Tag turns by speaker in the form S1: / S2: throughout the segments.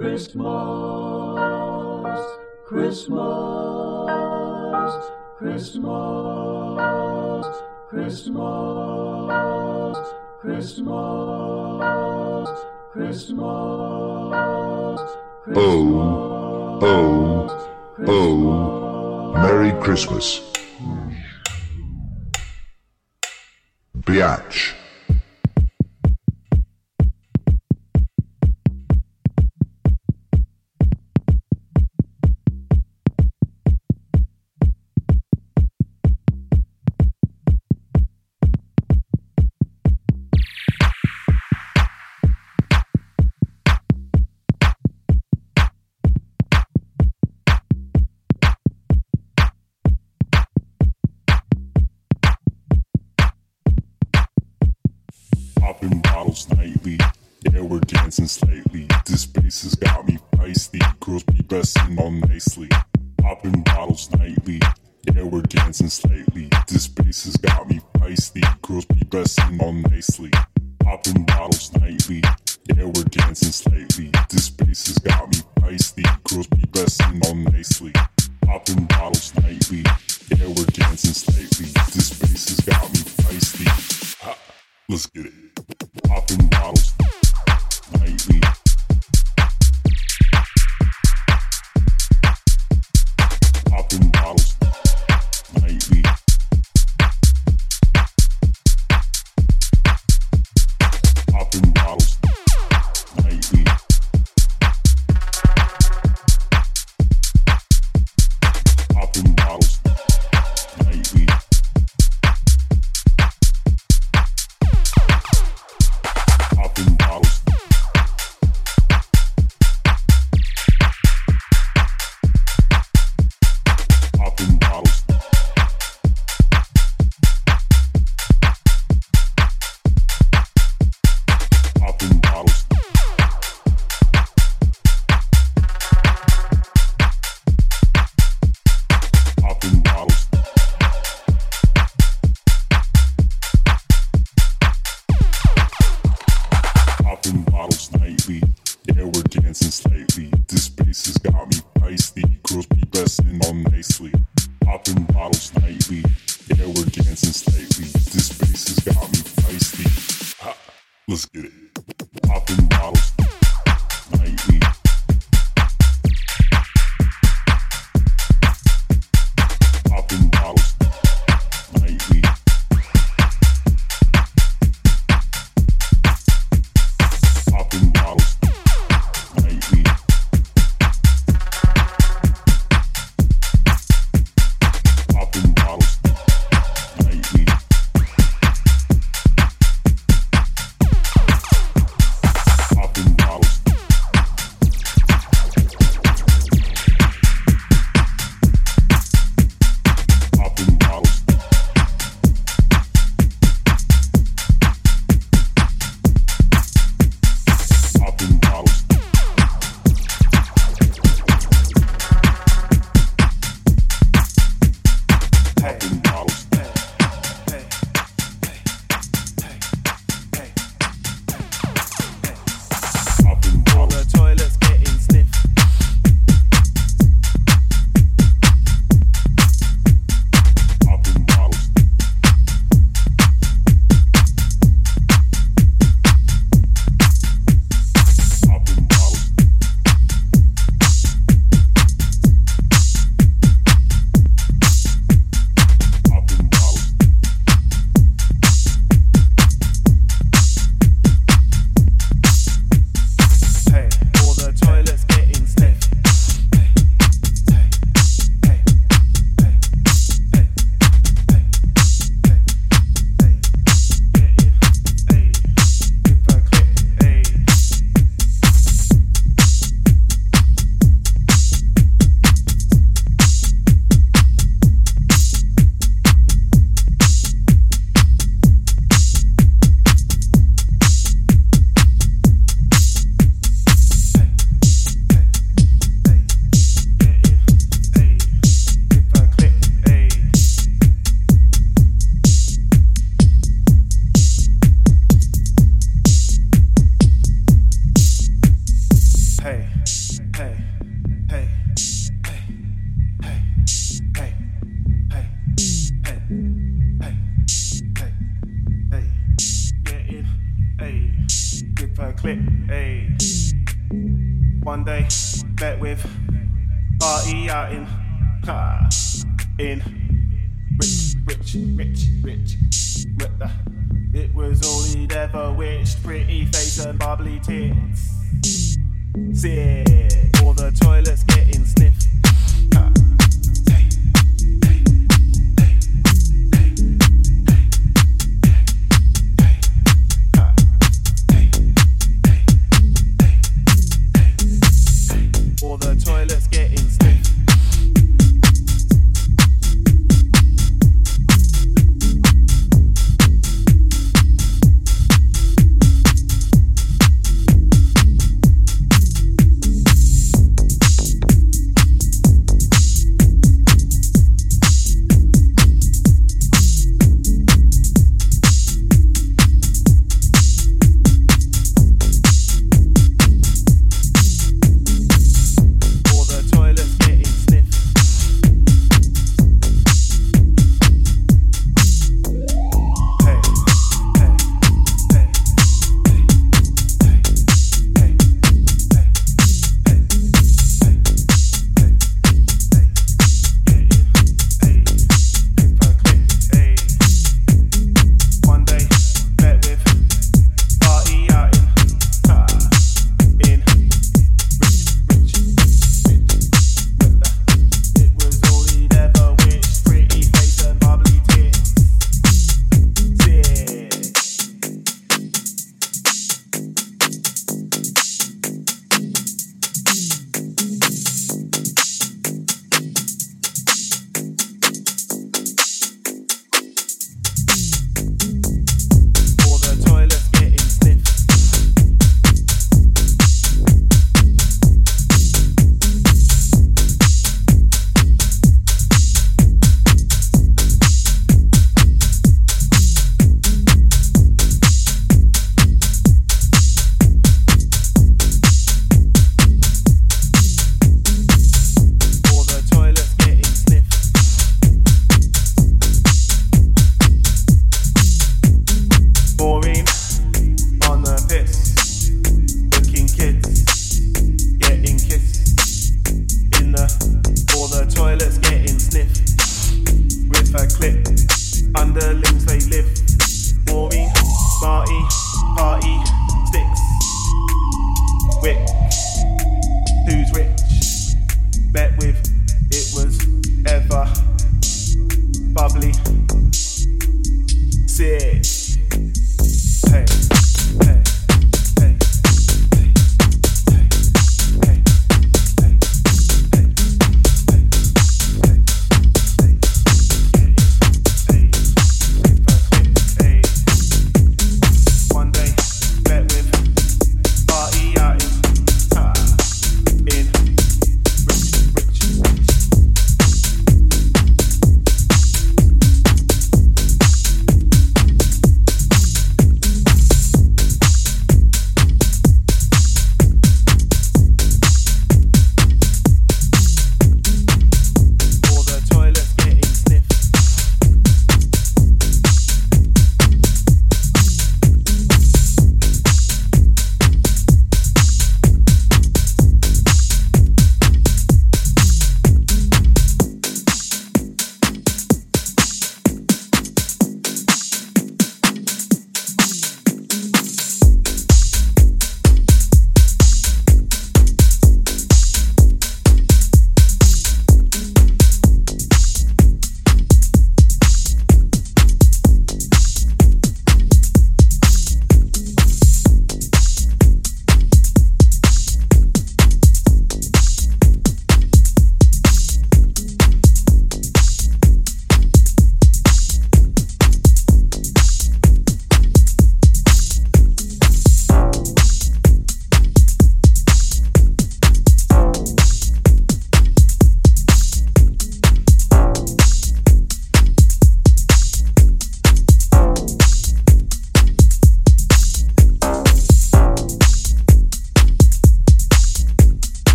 S1: Christmas, Christmas, Christmas, Christmas, Christmas, Christmas,
S2: Oh, oh, oh, Merry Christmas. Biatch.
S3: dancing slightly. This bass has got me feisty. Girls be resting on nicely. Popping bottles nightly. Yeah, we're dancing slightly. This bass has got me feisty. Girls be resting on nicely. Popping bottles nightly.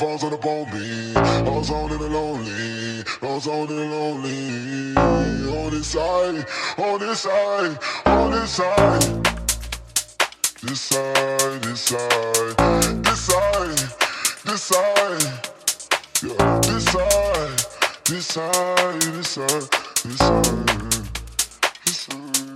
S2: Falls on the bone me. All on in the lonely. All on in the lonely. On this side, on this side, on this side. This side, this side, this side, this side. Yeah, this side, this side, this side, this side.
S1: catch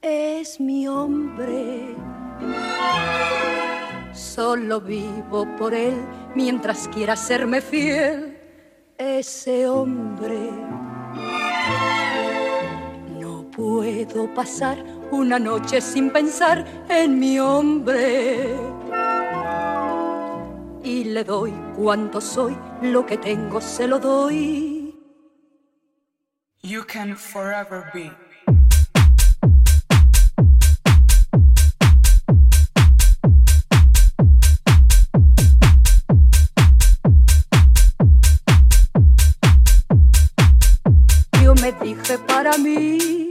S4: es mi hombre. Solo vivo por él mientras quiera serme fiel, ese hombre. No puedo pasar una noche sin pensar en mi hombre. Y le doy cuanto soy, lo que tengo se lo doy
S5: you can forever be.
S4: Me dije para mí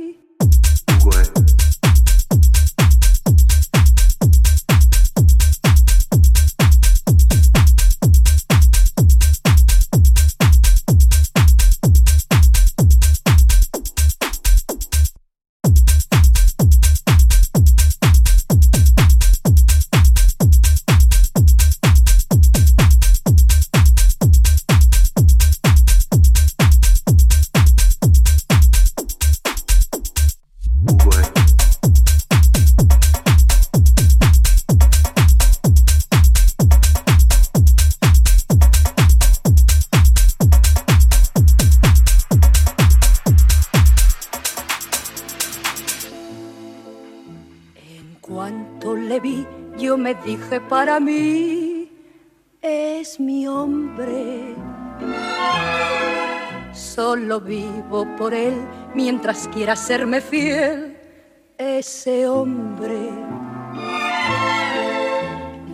S4: por él mientras quiera serme fiel, ese hombre.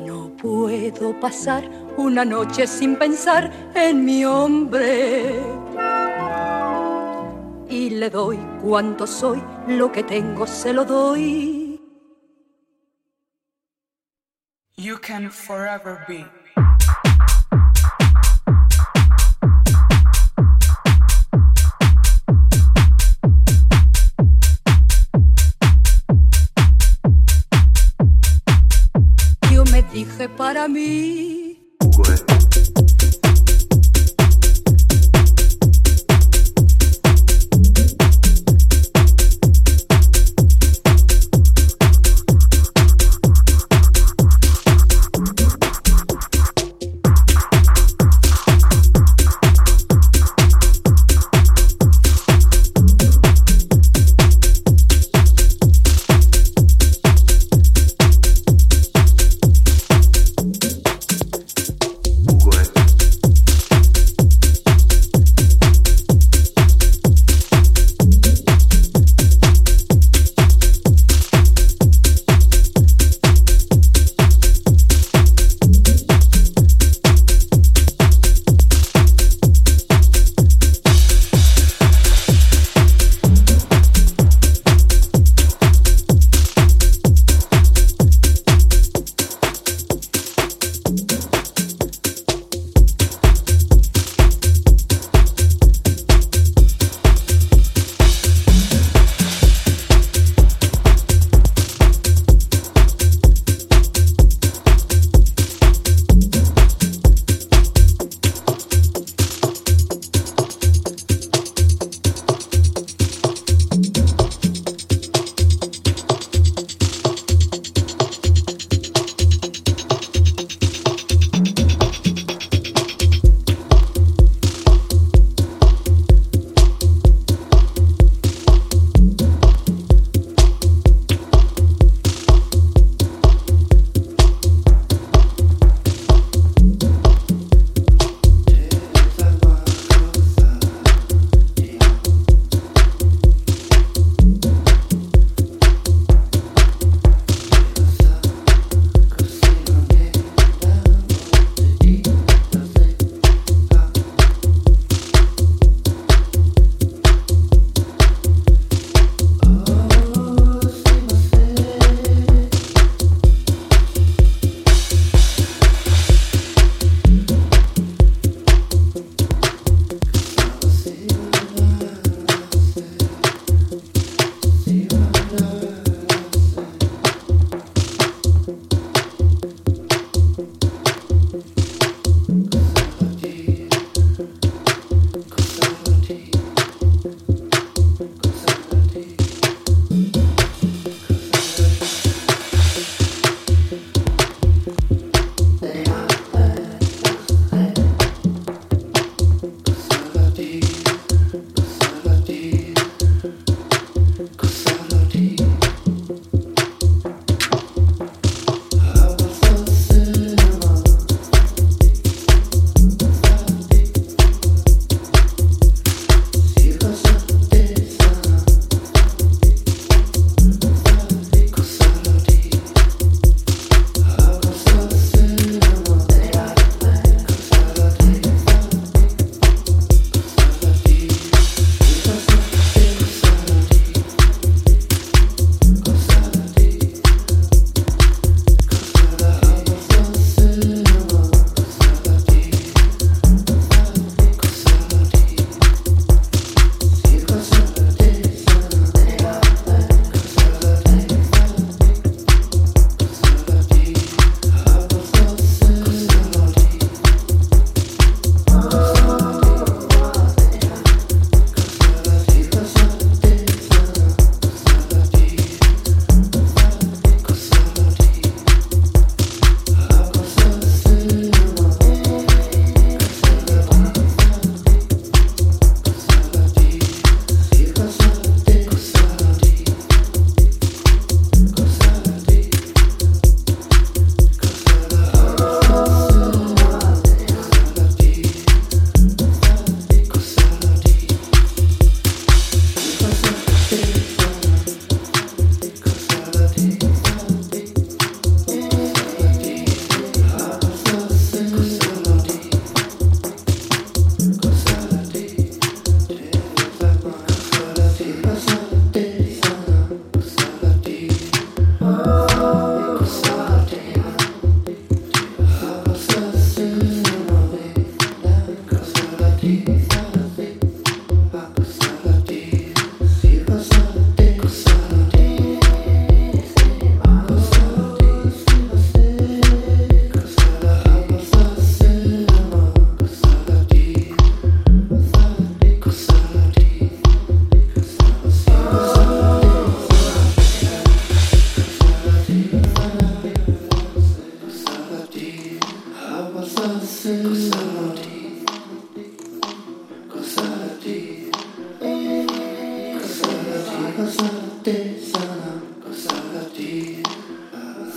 S4: No puedo pasar una noche sin pensar en mi hombre. Y le doy cuanto soy, lo que tengo se lo doy
S5: you can forever be.
S4: Para mí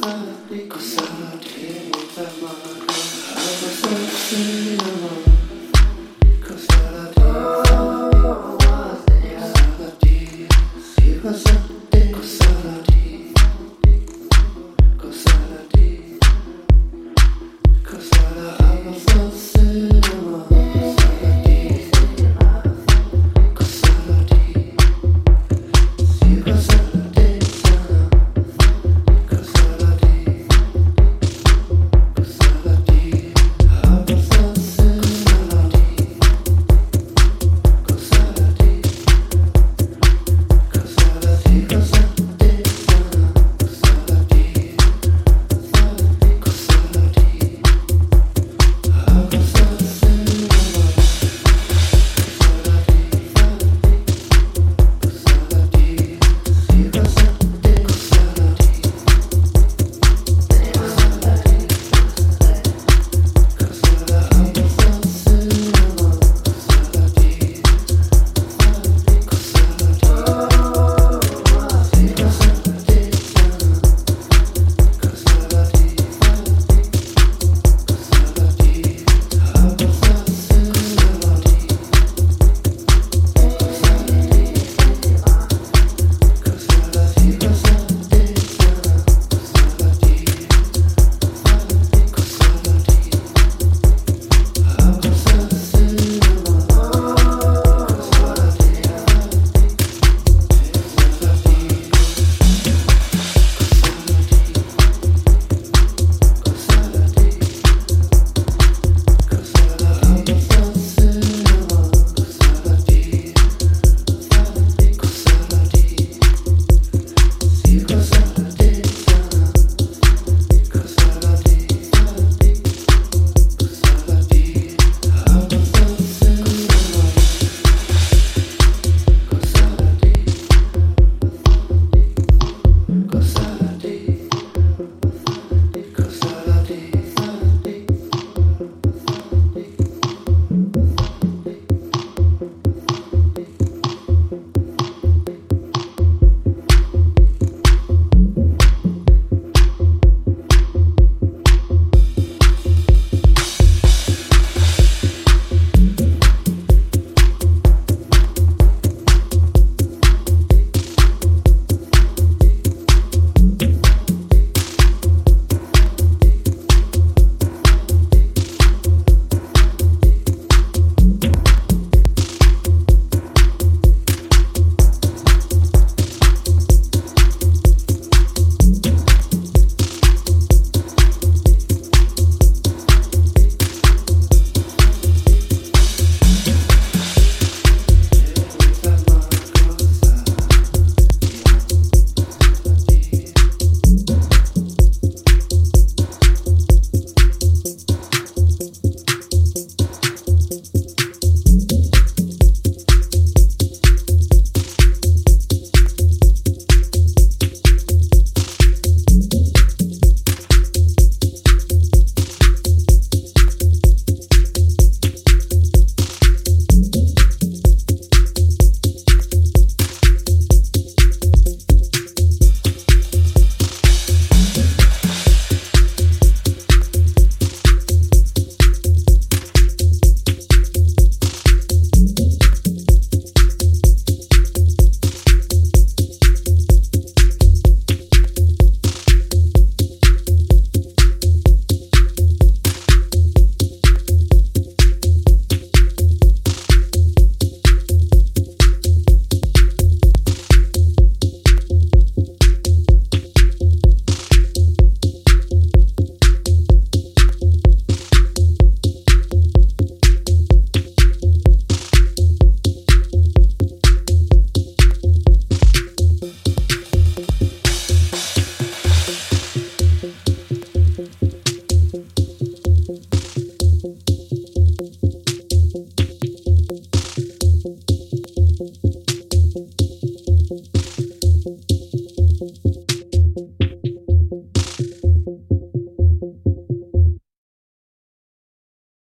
S1: Cause